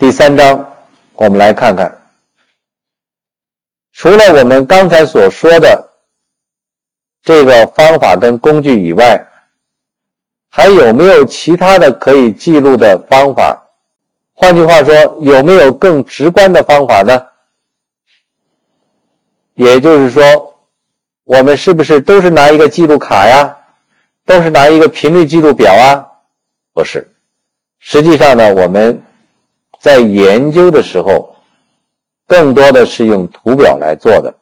第三章，我们来看看，除了我们刚才所说的这个方法跟工具以外，还有没有其他的可以记录的方法？换句话说，有没有更直观的方法呢？也就是说，我们是不是都是拿一个记录卡呀？都是拿一个频率记录表啊？不是，实际上呢，我们在研究的时候，更多的是用图表来做的。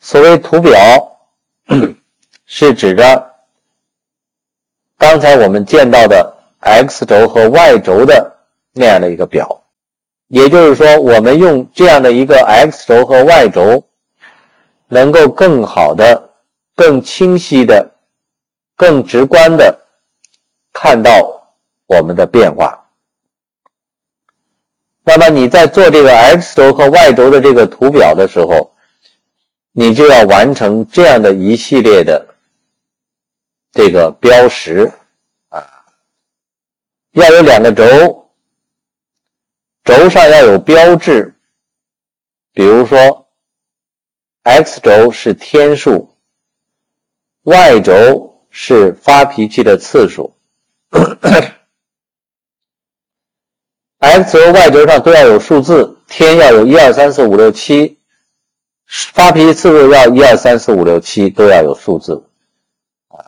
所谓图表，是指着刚才我们见到的 x 轴和 y 轴的那样的一个表，也就是说，我们用这样的一个 x 轴和 y 轴，能够更好的、更清晰的、更直观的看到。我们的变化。那么你在做这个 x 轴和 y 轴的这个图表的时候，你就要完成这样的一系列的这个标识啊，要有两个轴，轴上要有标志，比如说 x 轴是天数，y 轴是发脾气的次数。X 轴、y 轴上都要有数字，天要有一二三四五六七，发脾气次数要一二三四五六七都要有数字，啊，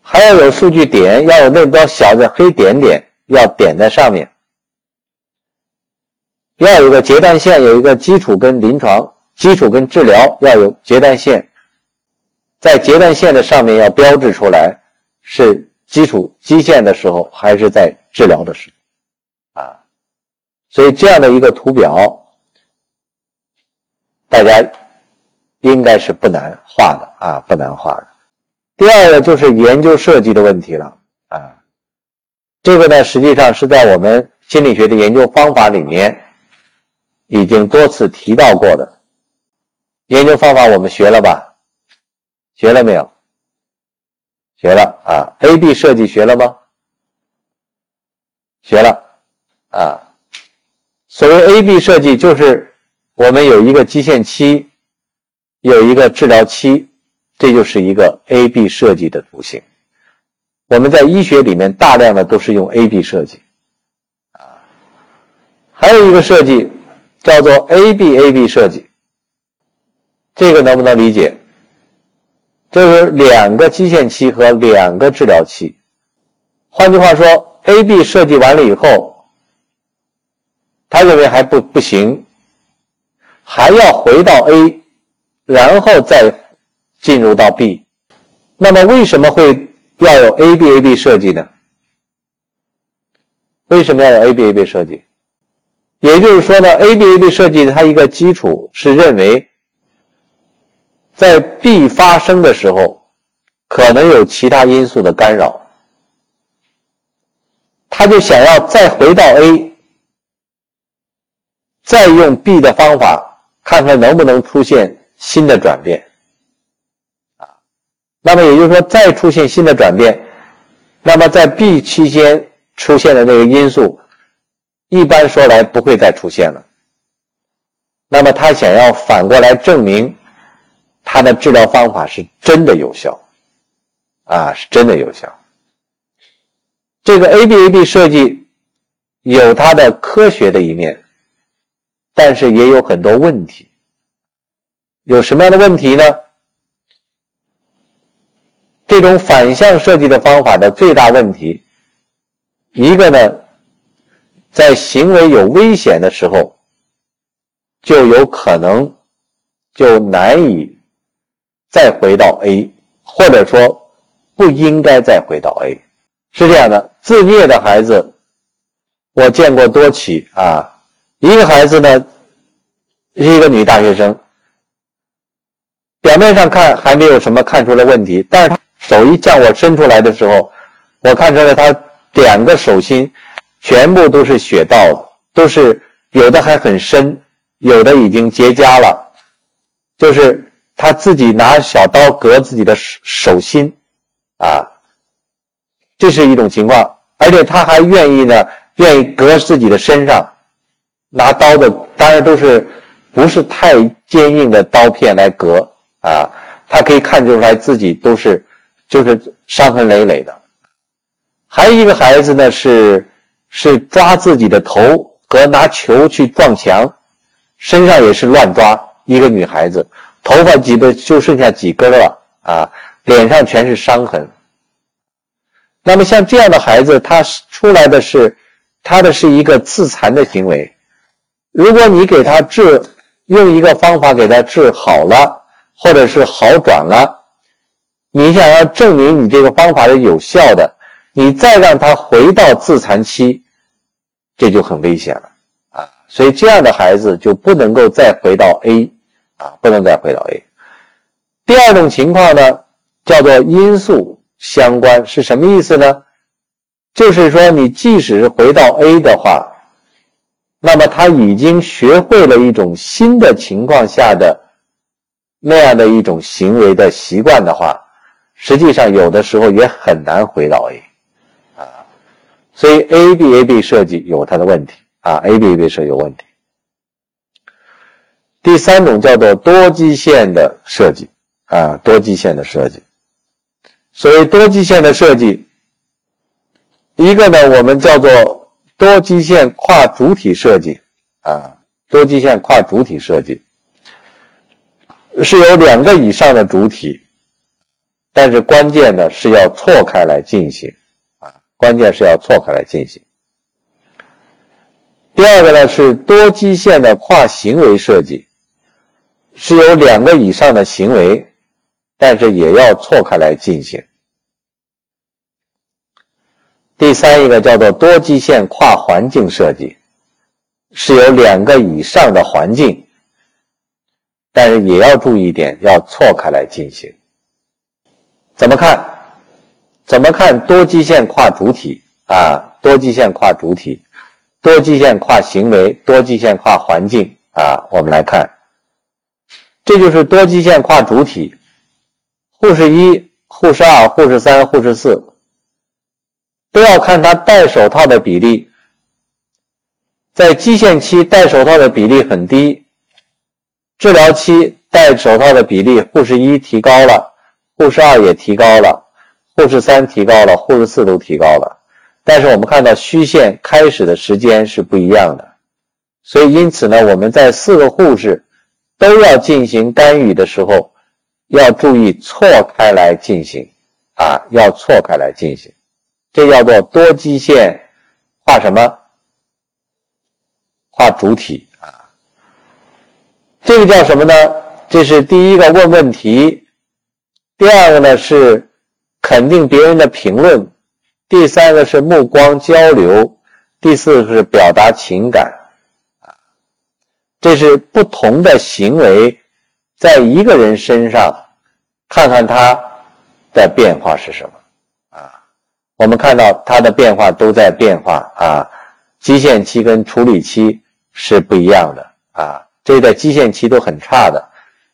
还要有数据点，要有那标小的黑点点，要点在上面，要有个阶段线，有一个基础跟临床，基础跟治疗要有阶段线，在阶段线的上面要标志出来是基础基线的时候，还是在治疗的时候。所以这样的一个图表，大家应该是不难画的啊，不难画的。第二个就是研究设计的问题了啊，这个呢实际上是在我们心理学的研究方法里面已经多次提到过的。研究方法我们学了吧？学了没有？学了啊。A B 设计学了吗？学了啊。所谓 A B 设计，就是我们有一个基线期，有一个治疗期，这就是一个 A B 设计的图形。我们在医学里面大量的都是用 A B 设计，啊，还有一个设计叫做 A B A B 设计，这个能不能理解？就是两个基线期和两个治疗期。换句话说，A B 设计完了以后。他认为还不不行，还要回到 A，然后再进入到 B。那么为什么会要有 A B A B 设计呢？为什么要有 A B A B 设计？也就是说呢，A B A B 设计它一个基础是认为，在 B 发生的时候，可能有其他因素的干扰，他就想要再回到 A。再用 B 的方法，看看能不能出现新的转变，啊，那么也就是说，再出现新的转变，那么在 B 期间出现的那个因素，一般说来不会再出现了。那么他想要反过来证明，他的治疗方法是真的有效，啊，是真的有效。这个 ABAB 设计有它的科学的一面。但是也有很多问题，有什么样的问题呢？这种反向设计的方法的最大问题，一个呢，在行为有危险的时候，就有可能就难以再回到 A，或者说不应该再回到 A，是这样的。自虐的孩子，我见过多起啊。一个孩子呢，是一个女大学生，表面上看还没有什么看出来问题，但是她手一向我伸出来的时候，我看出来她两个手心全部都是血道，都是有的还很深，有的已经结痂了，就是她自己拿小刀割自己的手手心，啊，这是一种情况，而且她还愿意呢，愿意割自己的身上。拿刀的当然都是不是太坚硬的刀片来割啊，他可以看出来自己都是就是伤痕累累的。还有一个孩子呢是是抓自己的头和拿球去撞墙，身上也是乱抓。一个女孩子头发几的就剩下几根了啊，脸上全是伤痕。那么像这样的孩子，他出来的是他的是一个自残的行为。如果你给他治，用一个方法给他治好了，或者是好转了，你想要证明你这个方法是有效的，你再让他回到自残期，这就很危险了啊！所以这样的孩子就不能够再回到 A 啊，不能再回到 A。第二种情况呢，叫做因素相关，是什么意思呢？就是说，你即使是回到 A 的话。那么他已经学会了一种新的情况下的那样的一种行为的习惯的话，实际上有的时候也很难回到 A 啊，所以 A B A B 设计有它的问题啊，A B A B 设计有问题。第三种叫做多基线的设计啊，多基线的设计。所谓多基线的设计，一个呢，我们叫做。多基线跨主体设计啊，多基线跨主体设计是有两个以上的主体，但是关键呢是要错开来进行啊，关键是要错开来进行。第二个呢是多基线的跨行为设计，是有两个以上的行为，但是也要错开来进行。第三一个叫做多基线跨环境设计，是有两个以上的环境，但是也要注意一点，要错开来进行。怎么看？怎么看多基线跨主体啊？多基线跨主体，多基线跨行为，多基线跨环境啊？我们来看，这就是多基线跨主体。护士一、护士二、护士三、护士四。都要看他戴手套的比例，在基线期戴手套的比例很低，治疗期戴手套的比例，护士一提高了，护士二也提高了，护士三提高了，护士四都提高了，但是我们看到虚线开始的时间是不一样的，所以因此呢，我们在四个护士都要进行干预的时候，要注意错开来进行啊，要错开来进行。这叫做多基线画什么？画主体啊。这个叫什么呢？这是第一个问问题，第二个呢是肯定别人的评论，第三个是目光交流，第四个是表达情感啊。这是不同的行为，在一个人身上，看看他的变化是什么。我们看到它的变化都在变化啊，基线期跟处理期是不一样的啊，这在基线期都很差的，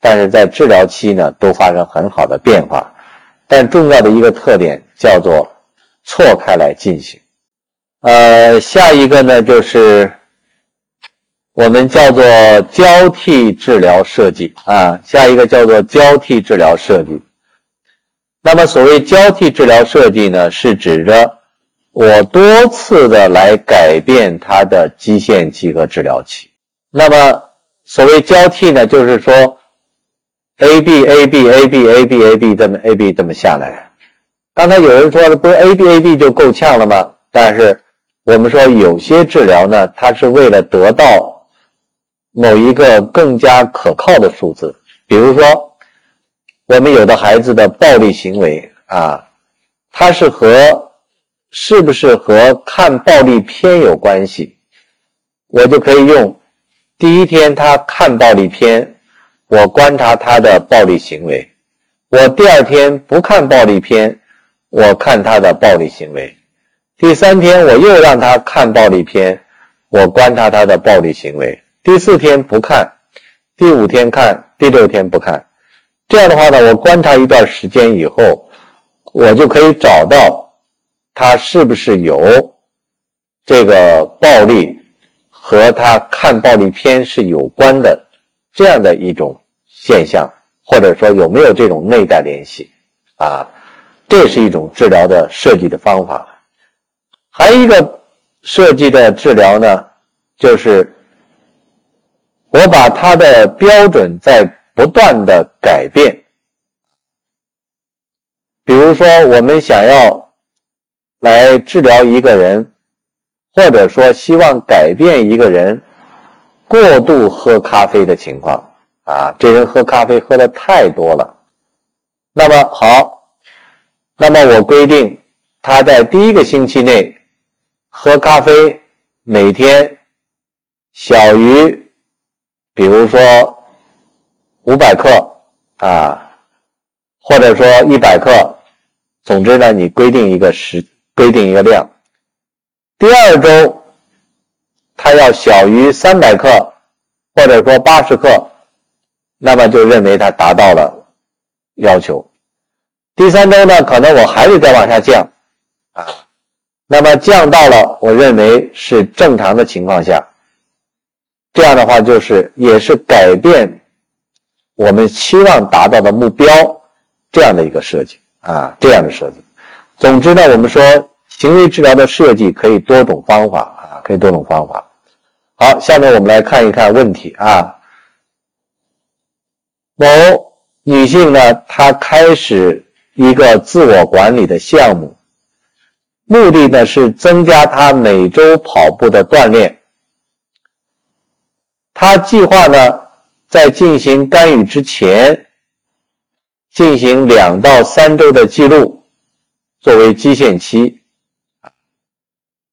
但是在治疗期呢都发生很好的变化，但重要的一个特点叫做错开来进行。呃，下一个呢就是我们叫做交替治疗设计啊，下一个叫做交替治疗设计。那么，所谓交替治疗设计呢，是指着我多次的来改变它的基线期和治疗期。那么，所谓交替呢，就是说，A B A B A B A B A B 这么 A B 这么下来。刚才有人说的，不是 A B A B 就够呛了吗？但是我们说，有些治疗呢，它是为了得到某一个更加可靠的数字，比如说。我们有的孩子的暴力行为啊，他是和是不是和看暴力片有关系？我就可以用第一天他看暴力片，我观察他的暴力行为；我第二天不看暴力片，我看他的暴力行为；第三天我又让他看暴力片，我观察他的暴力行为；第四天不看，第五天看，第六天不看。这样的话呢，我观察一段时间以后，我就可以找到他是不是有这个暴力和他看暴力片是有关的这样的一种现象，或者说有没有这种内在联系啊？这是一种治疗的设计的方法。还有一个设计的治疗呢，就是我把它的标准在不断的改变。比如说，我们想要来治疗一个人，或者说希望改变一个人过度喝咖啡的情况啊，这人喝咖啡喝的太多了。那么好，那么我规定他在第一个星期内喝咖啡每天小于，比如说五百克啊，或者说一百克。总之呢，你规定一个时，规定一个量。第二周，它要小于三百克，或者说八十克，那么就认为它达到了要求。第三周呢，可能我还得再往下降，啊，那么降到了我认为是正常的情况下，这样的话就是也是改变我们期望达到的目标这样的一个设计。啊，这样的设计。总之呢，我们说行为治疗的设计可以多种方法啊，可以多种方法。好，下面我们来看一看问题啊。某女性呢，她开始一个自我管理的项目，目的呢是增加她每周跑步的锻炼。她计划呢，在进行干预之前。进行两到三周的记录，作为基线期。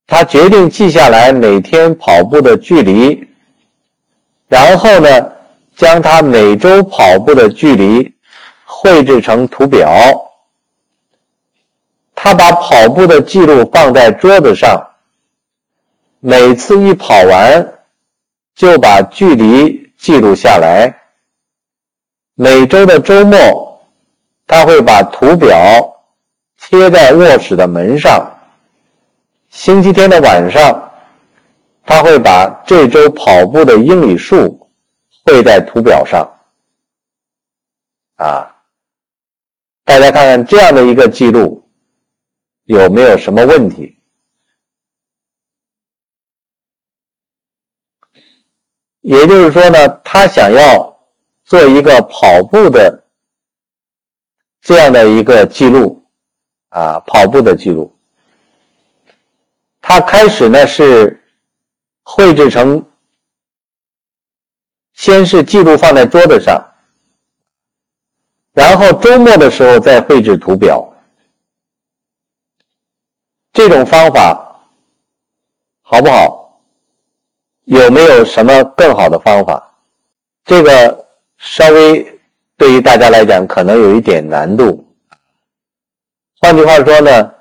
他决定记下来每天跑步的距离，然后呢，将他每周跑步的距离绘制成图表。他把跑步的记录放在桌子上，每次一跑完，就把距离记录下来。每周的周末。他会把图表贴在卧室的门上。星期天的晚上，他会把这周跑步的英里数绘在图表上。啊，大家看看这样的一个记录有没有什么问题？也就是说呢，他想要做一个跑步的。这样的一个记录啊，跑步的记录。他开始呢是绘制成，先是记录放在桌子上，然后周末的时候再绘制图表。这种方法好不好？有没有什么更好的方法？这个稍微。对于大家来讲，可能有一点难度。换句话说呢，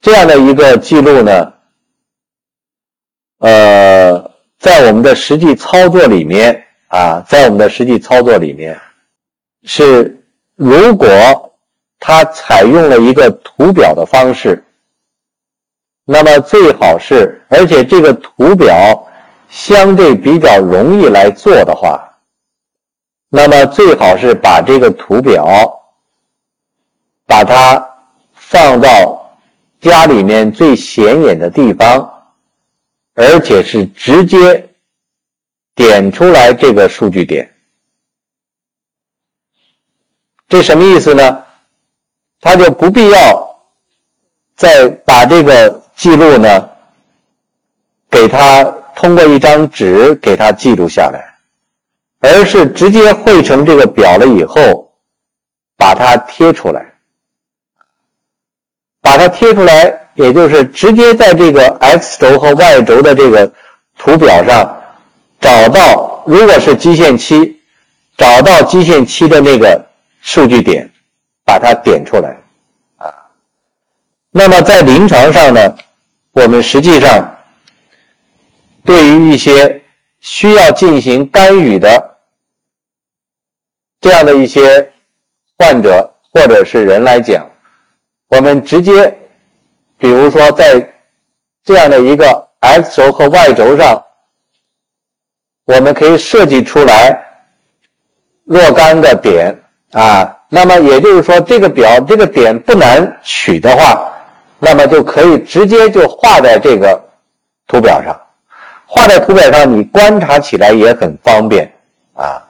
这样的一个记录呢，呃，在我们的实际操作里面啊，在我们的实际操作里面，是如果它采用了一个图表的方式，那么最好是，而且这个图表相对比较容易来做的话。那么最好是把这个图表，把它放到家里面最显眼的地方，而且是直接点出来这个数据点。这什么意思呢？他就不必要再把这个记录呢，给他通过一张纸给他记录下来。而是直接绘成这个表了以后，把它贴出来，把它贴出来，也就是直接在这个 x 轴和 y 轴的这个图表上找到，如果是基线期，找到基线期的那个数据点，把它点出来，那么在临床上呢，我们实际上对于一些需要进行干预的。这样的一些患者或者是人来讲，我们直接，比如说在这样的一个 X 轴和 Y 轴上，我们可以设计出来若干个点啊。那么也就是说，这个表这个点不难取的话，那么就可以直接就画在这个图表上。画在图表上，你观察起来也很方便啊。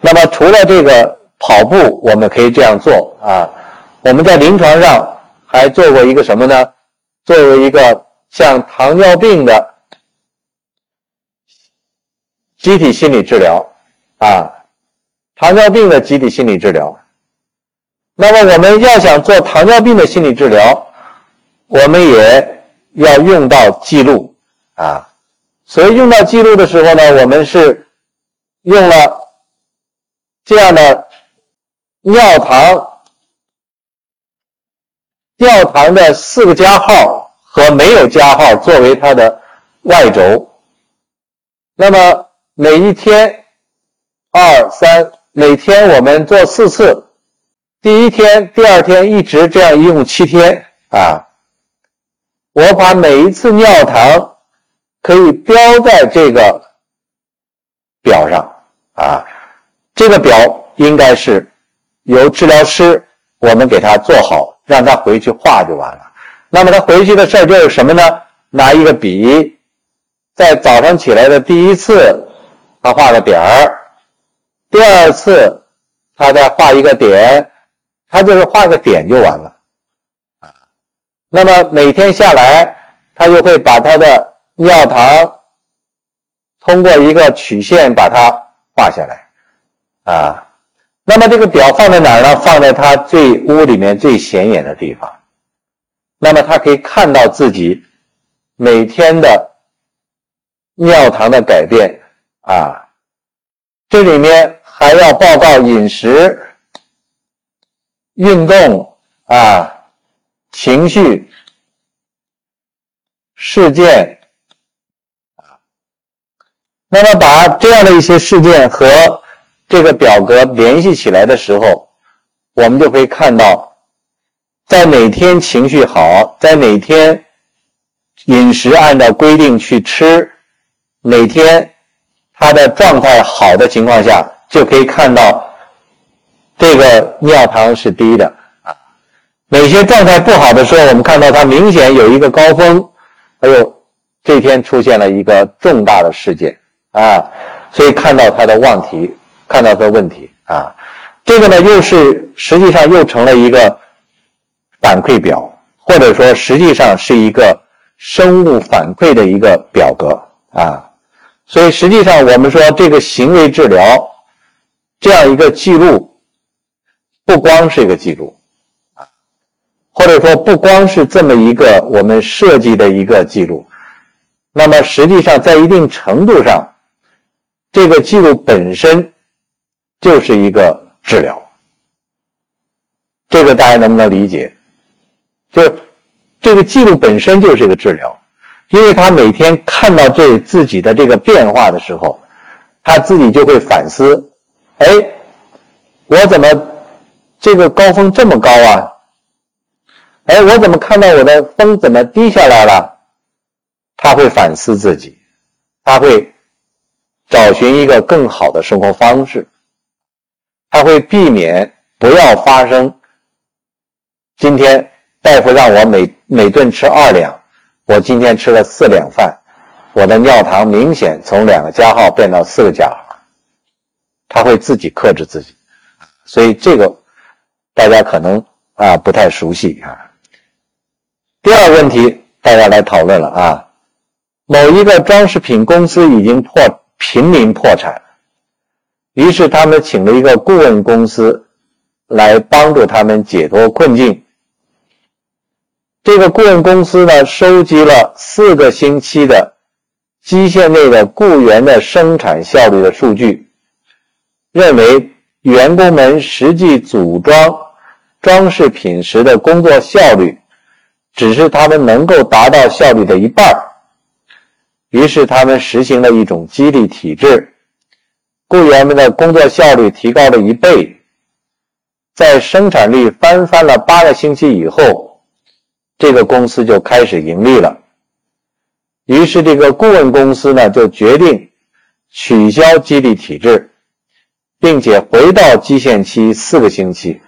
那么除了这个跑步，我们可以这样做啊。我们在临床上还做过一个什么呢？作为一个像糖尿病的集体心理治疗啊，糖尿病的集体心理治疗。那么我们要想做糖尿病的心理治疗，我们也要用到记录啊。所以用到记录的时候呢，我们是用了这样的尿糖尿糖的四个加号和没有加号作为它的 Y 轴。那么每一天二三，每天我们做四次，第一天、第二天一直这样一共七天啊。我把每一次尿糖。可以标在这个表上啊，这个表应该是由治疗师我们给他做好，让他回去画就完了。那么他回去的事儿就是什么呢？拿一个笔，在早上起来的第一次，他画个点儿；第二次，他再画一个点，他就是画个点就完了。那么每天下来，他就会把他的。尿糖通过一个曲线把它画下来，啊，那么这个表放在哪儿呢？放在它最屋里面最显眼的地方。那么他可以看到自己每天的尿糖的改变啊，这里面还要报告饮食、运动啊、情绪、事件啊。那么，把这样的一些事件和这个表格联系起来的时候，我们就可以看到，在哪天情绪好，在哪天饮食按照规定去吃，哪天他的状态好的情况下，就可以看到这个尿糖是低的啊。哪些状态不好的时候，我们看到它明显有一个高峰，哎呦，这天出现了一个重大的事件。啊，所以看到他的问题，看到他的问题啊，这个呢又是实际上又成了一个反馈表，或者说实际上是一个生物反馈的一个表格啊，所以实际上我们说这个行为治疗这样一个记录，不光是一个记录，或者说不光是这么一个我们设计的一个记录，那么实际上在一定程度上。这个记录本身就是一个治疗，这个大家能不能理解？就这个记录本身就是一个治疗，因为他每天看到这自己的这个变化的时候，他自己就会反思：哎，我怎么这个高峰这么高啊？哎，我怎么看到我的风怎么低下来了？他会反思自己，他会。找寻一个更好的生活方式，他会避免不要发生。今天大夫让我每每顿吃二两，我今天吃了四两饭，我的尿糖明显从两个加号变到四个加号，他会自己克制自己，所以这个大家可能啊不太熟悉啊。第二个问题，大家来讨论了啊，某一个装饰品公司已经破。濒临破产，于是他们请了一个顾问公司来帮助他们解脱困境。这个顾问公司呢，收集了四个星期的机械内的雇员的生产效率的数据，认为员工们实际组装装饰品时的工作效率，只是他们能够达到效率的一半儿。于是他们实行了一种激励体制，雇员们的工作效率提高了一倍。在生产力翻番了八个星期以后，这个公司就开始盈利了。于是这个顾问公司呢就决定取消激励体制，并且回到基线期四个星期，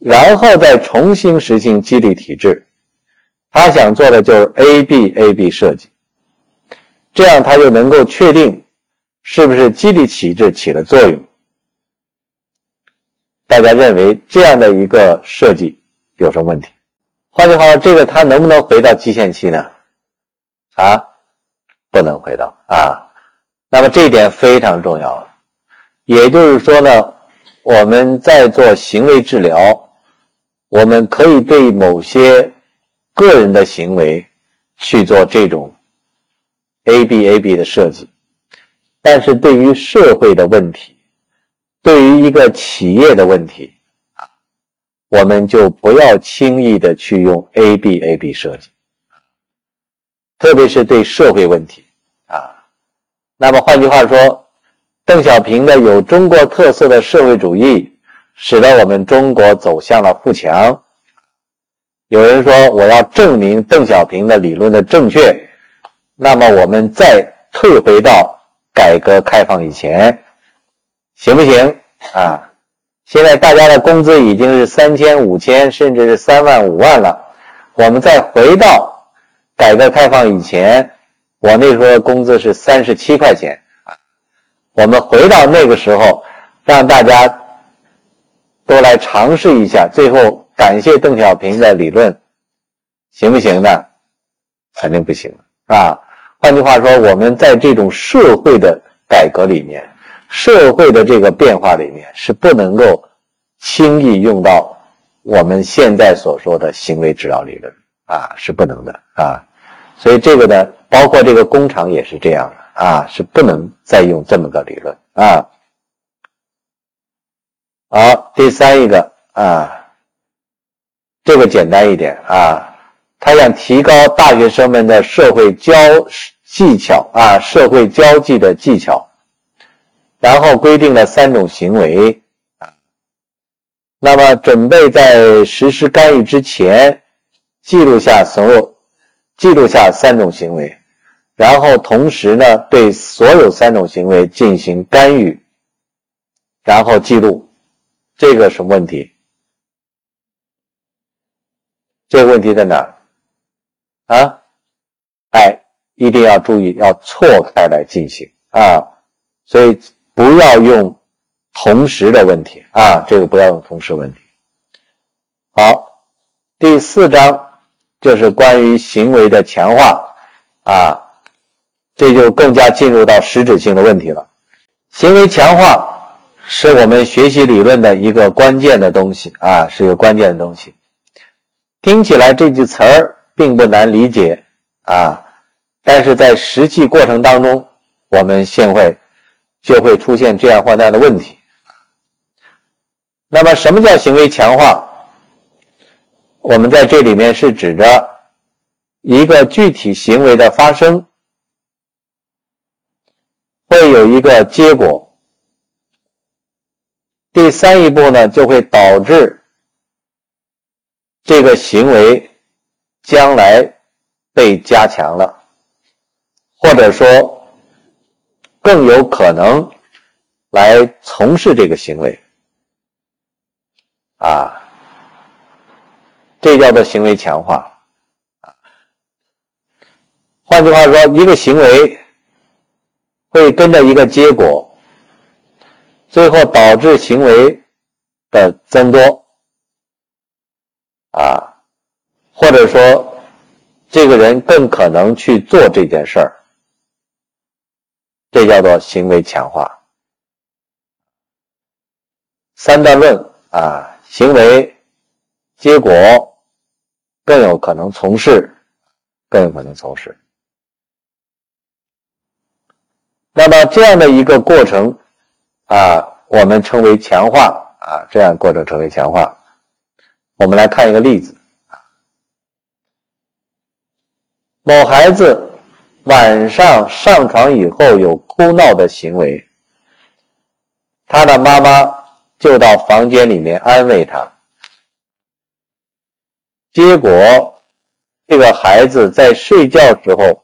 然后再重新实行激励体制。他想做的就是 A B A B 设计，这样他就能够确定是不是激励体制起了作用。大家认为这样的一个设计有什么问题？换句话说，这个他能不能回到基线期呢？啊，不能回到啊。那么这一点非常重要。也就是说呢，我们在做行为治疗，我们可以对某些个人的行为去做这种 A B A B 的设计，但是对于社会的问题，对于一个企业的问题啊，我们就不要轻易的去用 A B A B 设计，特别是对社会问题啊。那么换句话说。邓小平的有中国特色的社会主义，使得我们中国走向了富强。有人说我要证明邓小平的理论的正确，那么我们再退回到改革开放以前，行不行啊？现在大家的工资已经是三千、五千，甚至是三万、五万了。我们再回到改革开放以前，我那时候的工资是三十七块钱啊。我们回到那个时候，让大家都来尝试一下，最后感谢邓小平的理论，行不行呢？肯定不行，啊？换句话说，我们在这种社会的改革里面，社会的这个变化里面，是不能够轻易用到我们现在所说的行为治疗理论啊，是不能的啊。所以这个呢，包括这个工厂也是这样。啊，是不能再用这么个理论啊。好，第三一个啊，这个简单一点啊，他想提高大学生们的社会交技巧啊，社会交际的技巧，然后规定了三种行为啊，那么准备在实施干预之前，记录下所有，记录下三种行为。然后同时呢，对所有三种行为进行干预，然后记录，这个什么问题？这个问题在哪？啊，哎，一定要注意，要错开来进行啊，所以不要用同时的问题啊，这个不要用同时问题。好，第四章就是关于行为的强化啊。这就更加进入到实质性的问题了。行为强化是我们学习理论的一个关键的东西啊，是一个关键的东西。听起来这句词儿并不难理解啊，但是在实际过程当中，我们现会就会出现这样或那样的问题。那么，什么叫行为强化？我们在这里面是指着一个具体行为的发生。会有一个结果，第三一步呢，就会导致这个行为将来被加强了，或者说更有可能来从事这个行为，啊，这叫做行为强化。换句话说，一个行为。会跟着一个结果，最后导致行为的增多，啊，或者说这个人更可能去做这件事儿，这叫做行为强化。三段论啊，行为结果更有可能从事，更有可能从事。那么这样的一个过程啊，我们称为强化啊，这样过程称为强化。我们来看一个例子啊，某孩子晚上上床以后有哭闹的行为，他的妈妈就到房间里面安慰他，结果这个孩子在睡觉时候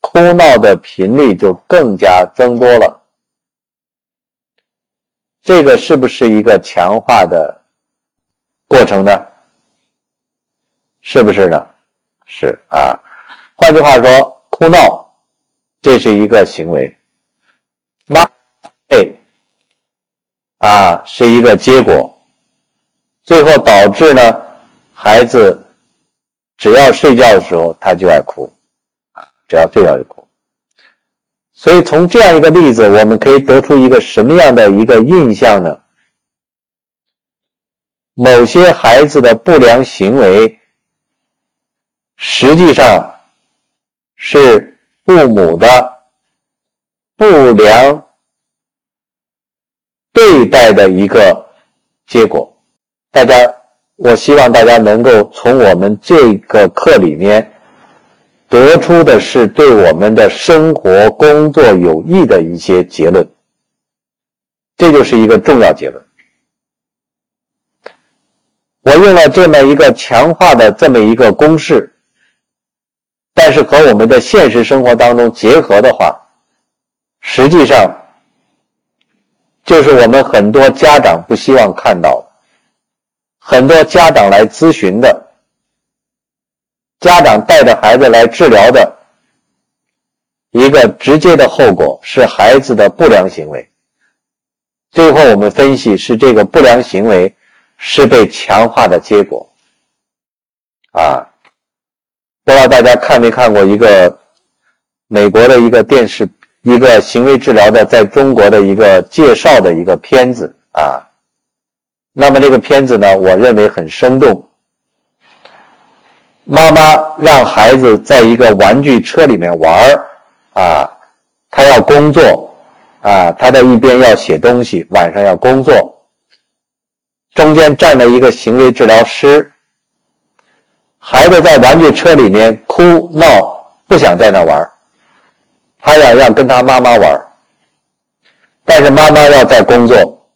哭闹的频率就更加增多了。这个是不是一个强化的过程呢？是不是呢？是啊。换句话说，哭闹这是一个行为，妈哎啊是一个结果，最后导致呢孩子只要睡觉的时候他就爱哭啊，只要睡觉就哭。所以从这样一个例子，我们可以得出一个什么样的一个印象呢？某些孩子的不良行为，实际上。是父母的不良对待的一个结果。大家，我希望大家能够从我们这个课里面得出的是对我们的生活、工作有益的一些结论。这就是一个重要结论。我用了这么一个强化的这么一个公式。但是和我们的现实生活当中结合的话，实际上就是我们很多家长不希望看到，很多家长来咨询的，家长带着孩子来治疗的一个直接的后果是孩子的不良行为。最后我们分析是这个不良行为是被强化的结果，啊。不知道大家看没看过一个美国的一个电视，一个行为治疗的在中国的一个介绍的一个片子啊。那么这个片子呢，我认为很生动。妈妈让孩子在一个玩具车里面玩儿啊，他要工作啊，他在一边要写东西，晚上要工作，中间站了一个行为治疗师。孩子在玩具车里面哭闹，不想在那玩儿他想要跟他妈妈玩儿但是妈妈要在工作，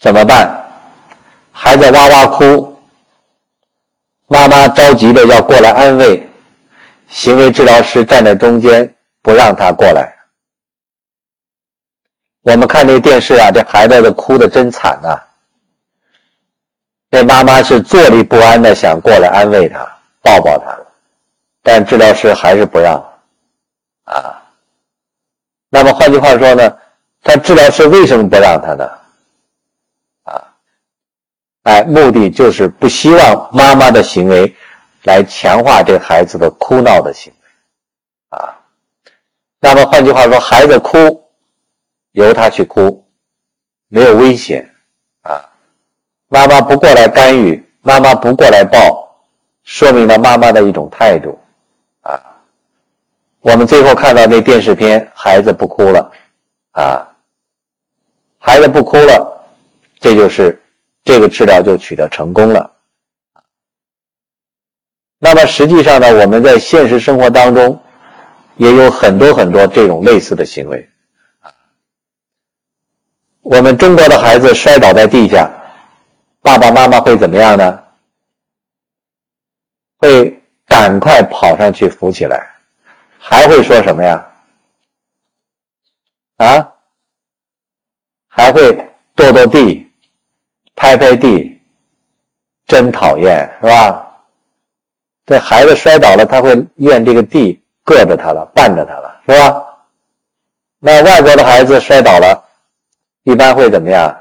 怎么办？孩子哇哇哭，妈妈着急的要过来安慰，行为治疗师站在中间不让他过来。我们看那电视啊，这孩子的哭的真惨呐。那妈妈是坐立不安的，想过来安慰他、抱抱他，但治疗师还是不让啊。那么换句话说呢，他治疗师为什么不让他呢？哎，目的就是不希望妈妈的行为来强化这孩子的哭闹的行为啊。那么换句话说，孩子哭，由他去哭，没有危险。啊妈妈不过来干预，妈妈不过来抱，说明了妈妈的一种态度，啊，我们最后看到那电视片，孩子不哭了，啊，孩子不哭了，这就是这个治疗就取得成功了。那么实际上呢，我们在现实生活当中也有很多很多这种类似的行为，我们中国的孩子摔倒在地下。爸爸妈妈会怎么样呢？会赶快跑上去扶起来，还会说什么呀？啊？还会跺跺地，拍拍地，真讨厌，是吧？这孩子摔倒了，他会怨这个地硌着他了，绊着他了，是吧？那外国的孩子摔倒了，一般会怎么样？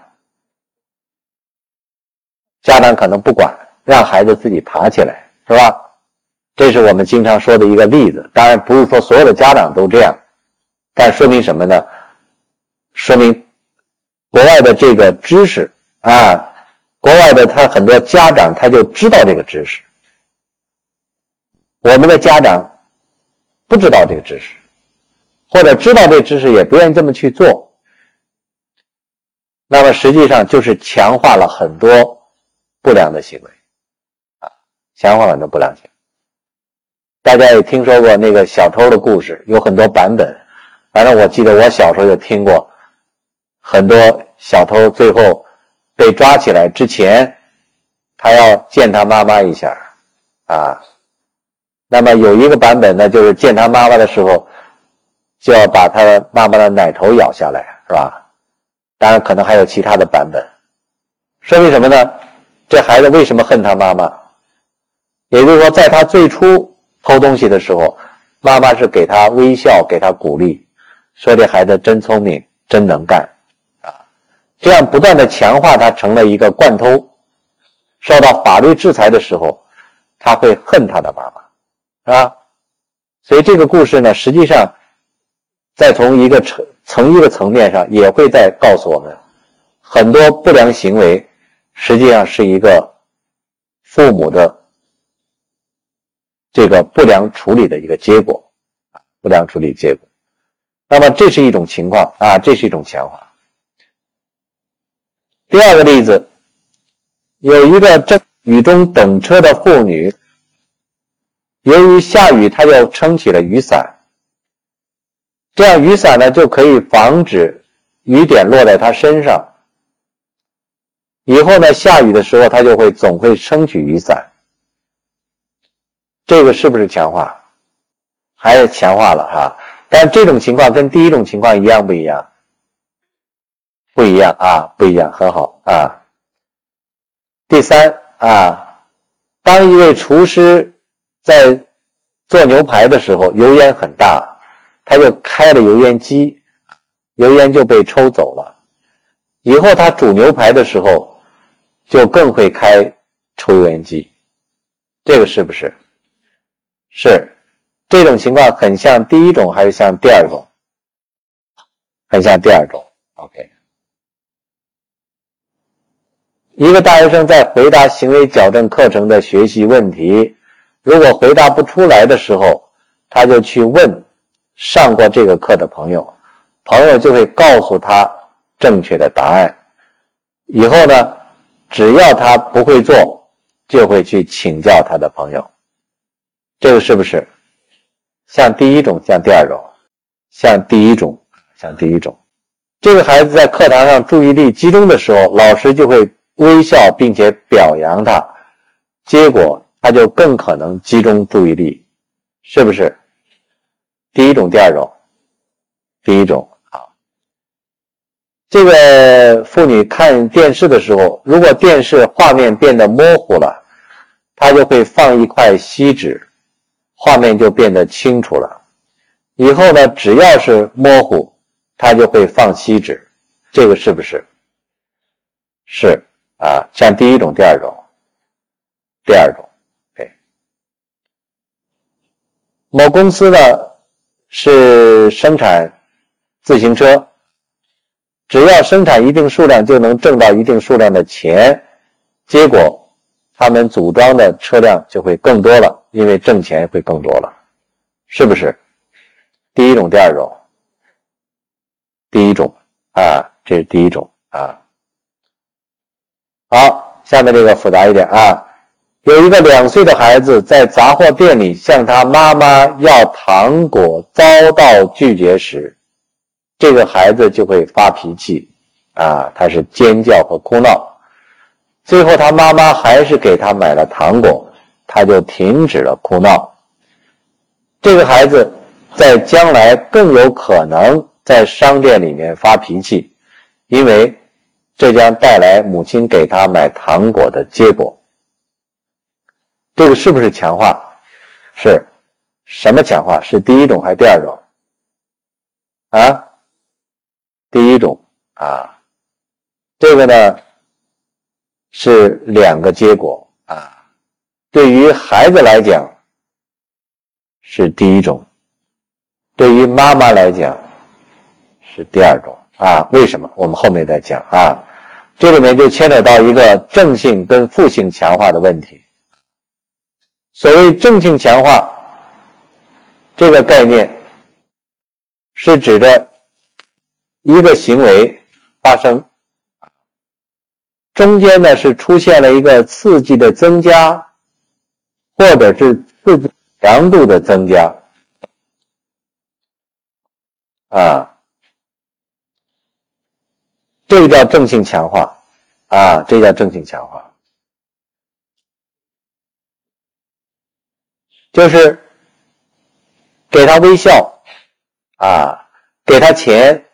家长可能不管，让孩子自己爬起来，是吧？这是我们经常说的一个例子。当然不是说所有的家长都这样，但说明什么呢？说明国外的这个知识啊，国外的他很多家长他就知道这个知识，我们的家长不知道这个知识，或者知道这知识也不愿意这么去做，那么实际上就是强化了很多。不良的行为，啊，强化了很多不良行为。大家也听说过那个小偷的故事，有很多版本。反正我记得我小时候就听过，很多小偷最后被抓起来之前，他要见他妈妈一下，啊，那么有一个版本呢，就是见他妈妈的时候，就要把他妈妈的奶头咬下来，是吧？当然，可能还有其他的版本。说明什么呢？这孩子为什么恨他妈妈？也就是说，在他最初偷东西的时候，妈妈是给他微笑，给他鼓励，说这孩子真聪明，真能干，这样不断的强化他成了一个惯偷，受到法律制裁的时候，他会恨他的妈妈。啊，所以这个故事呢，实际上，在从一个层层一个层面上，也会在告诉我们，很多不良行为实际上是一个父母的这个不良处理的一个结果啊，不良处理结果。那么这是一种情况啊，这是一种强化。第二个例子，有一个正雨中等车的妇女。由于下雨，她就撑起了雨伞，这样雨伞呢就可以防止雨点落在他身上。以后呢，下雨的时候他就会总会撑起雨伞。这个是不是强化？还是强化了哈？但这种情况跟第一种情况一样不一样？不一样啊，不一样，很好啊。第三啊，当一位厨师。在做牛排的时候，油烟很大，他就开了油烟机，油烟就被抽走了。以后他煮牛排的时候，就更会开抽油烟机。这个是不是？是，这种情况很像第一种，还是像第二种？很像第二种。OK，一个大学生在回答行为矫正课程的学习问题。如果回答不出来的时候，他就去问上过这个课的朋友，朋友就会告诉他正确的答案。以后呢，只要他不会做，就会去请教他的朋友。这个是不是像第一种，像第二种，像第一种，像第一种？这个孩子在课堂上注意力集中的时候，老师就会微笑并且表扬他，结果。他就更可能集中注意力，是不是？第一种、第二种，第一种啊。这个妇女看电视的时候，如果电视画面变得模糊了，她就会放一块锡纸，画面就变得清楚了。以后呢，只要是模糊，她就会放锡纸，这个是不是？是啊，像第一种、第二种，第二种。对某公司呢是生产自行车，只要生产一定数量就能挣到一定数量的钱，结果他们组装的车辆就会更多了，因为挣钱会更多了，是不是？第一种，第二种，第一种啊，这是第一种啊。好，下面这个复杂一点啊。有一个两岁的孩子在杂货店里向他妈妈要糖果，遭到拒绝时，这个孩子就会发脾气，啊，他是尖叫和哭闹。最后他妈妈还是给他买了糖果，他就停止了哭闹。这个孩子在将来更有可能在商店里面发脾气，因为这将带来母亲给他买糖果的结果。这个是不是强化？是什么强化？是第一种还是第二种？啊，第一种啊，这个呢是两个结果啊。对于孩子来讲是第一种，对于妈妈来讲是第二种啊。为什么？我们后面再讲啊。这里面就牵扯到一个正性跟负性强化的问题。所谓正性强化这个概念，是指的一个行为发生，中间呢是出现了一个刺激的增加，或者是刺激强度的增加，啊，这叫正性强化，啊，这叫正性强化。就是给他微笑啊，给他钱，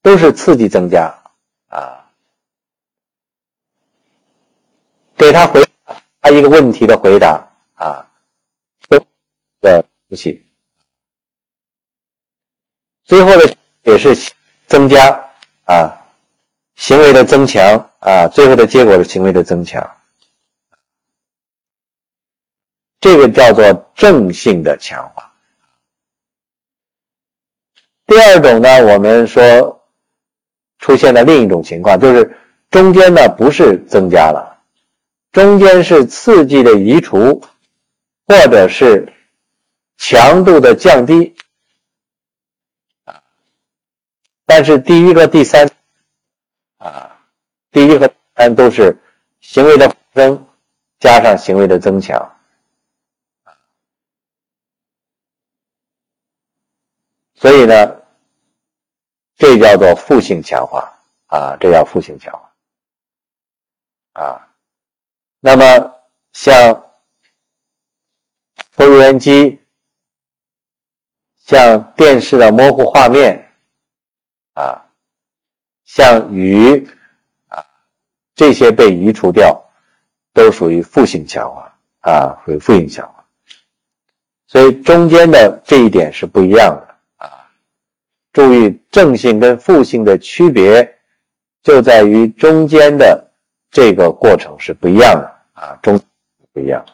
都是刺激增加啊，给他回他一个问题的回答啊，都的东西，最后的也是增加啊，行为的增强啊，最后的结果是行为的增强。这个叫做正性的强化。第二种呢，我们说出现了另一种情况，就是中间呢不是增加了，中间是刺激的移除，或者是强度的降低啊。但是第一和第三啊，第一和三都是行为的增加上行为的增强。所以呢，这叫做负性强化啊，这叫负性强化啊。那么像抽油烟机、像电视的模糊画面啊、像鱼啊，这些被移除掉，都属于负性强化啊，属于负性强化。所以中间的这一点是不一样的啊。注意正性跟负性的区别，就在于中间的这个过程是不一样的啊，中不一样。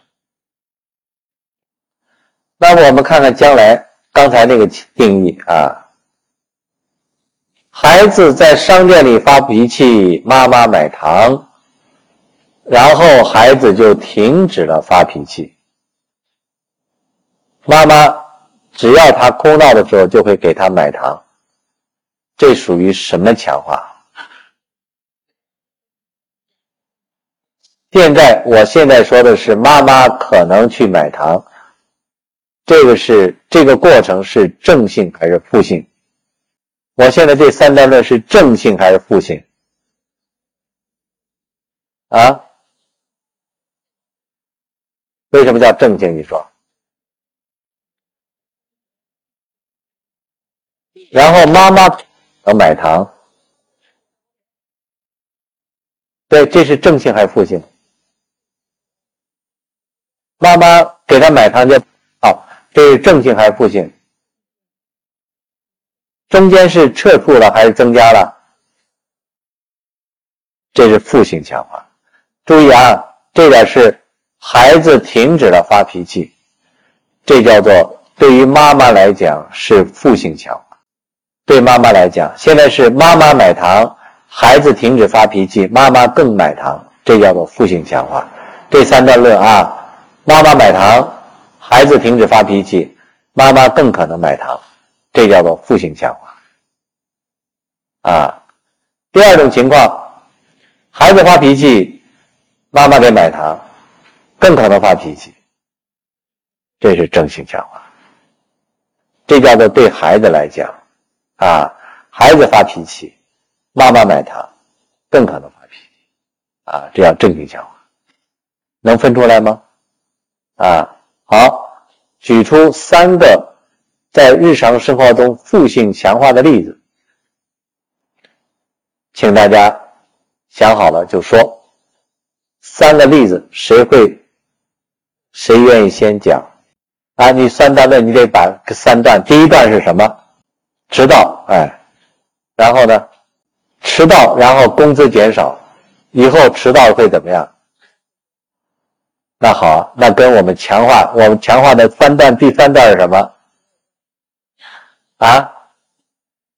那么我们看看将来刚才那个定义啊，孩子在商店里发脾气，妈妈买糖，然后孩子就停止了发脾气，妈妈只要他哭闹的时候，就会给他买糖。这属于什么强化？现在，我现在说的是妈妈可能去买糖，这个是这个过程是正性还是负性？我现在这三段论是正性还是负性？啊？为什么叫正性？你说？然后妈妈。要买糖，对，这是正性还是负性？妈妈给他买糖就好，这是正性还是负性？中间是撤除了还是增加了？这是负性强化。注意啊，这点是孩子停止了发脾气，这叫做对于妈妈来讲是负性强化。对妈妈来讲，现在是妈妈买糖，孩子停止发脾气，妈妈更买糖，这叫做负性强化。这三段论啊，妈妈买糖，孩子停止发脾气，妈妈更可能买糖，这叫做负性强化。啊，第二种情况，孩子发脾气，妈妈给买糖，更可能发脾气，这是正性强化。这叫做对孩子来讲。啊，孩子发脾气，妈妈买糖，更可能发脾气。啊，这叫正性强化，能分出来吗？啊，好，举出三个在日常生活中负性强化的例子，请大家想好了就说。三个例子，谁会？谁愿意先讲？啊，你三段论，你得把三段，第一段是什么？迟到，哎，然后呢？迟到，然后工资减少，以后迟到会怎么样？那好，那跟我们强化，我们强化的三段，第三段是什么？啊？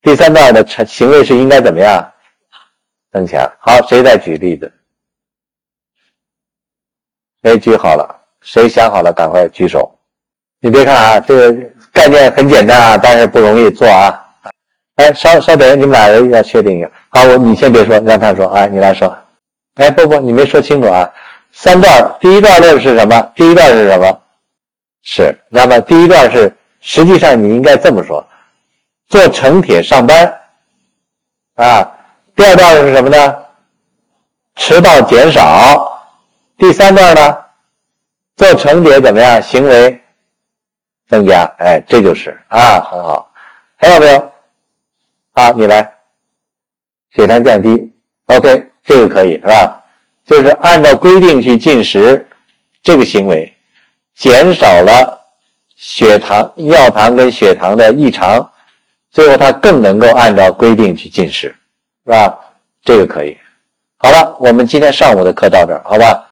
第三段的成行为是应该怎么样？增强。好，谁再举例子？谁举好了？谁想好了？赶快举手。你别看啊，这个概念很简单啊，但是不容易做啊。哎，稍稍等，你们俩人要确定一下。好，我你先别说，让他说。哎，你来说。哎，不不，你没说清楚啊。三段，第一段论是什么？第一段是什么？是。那么第一段是，实际上你应该这么说：坐城铁上班。啊。第二段是什么呢？迟到减少。第三段呢？做成铁怎么样？行为增加，哎，这就是啊，很好。还有没有？好，你来。血糖降低，OK，这个可以是吧？就是按照规定去进食，这个行为减少了血糖、尿糖跟血糖的异常，最后他更能够按照规定去进食，是吧？这个可以。好了，我们今天上午的课到这儿，好吧？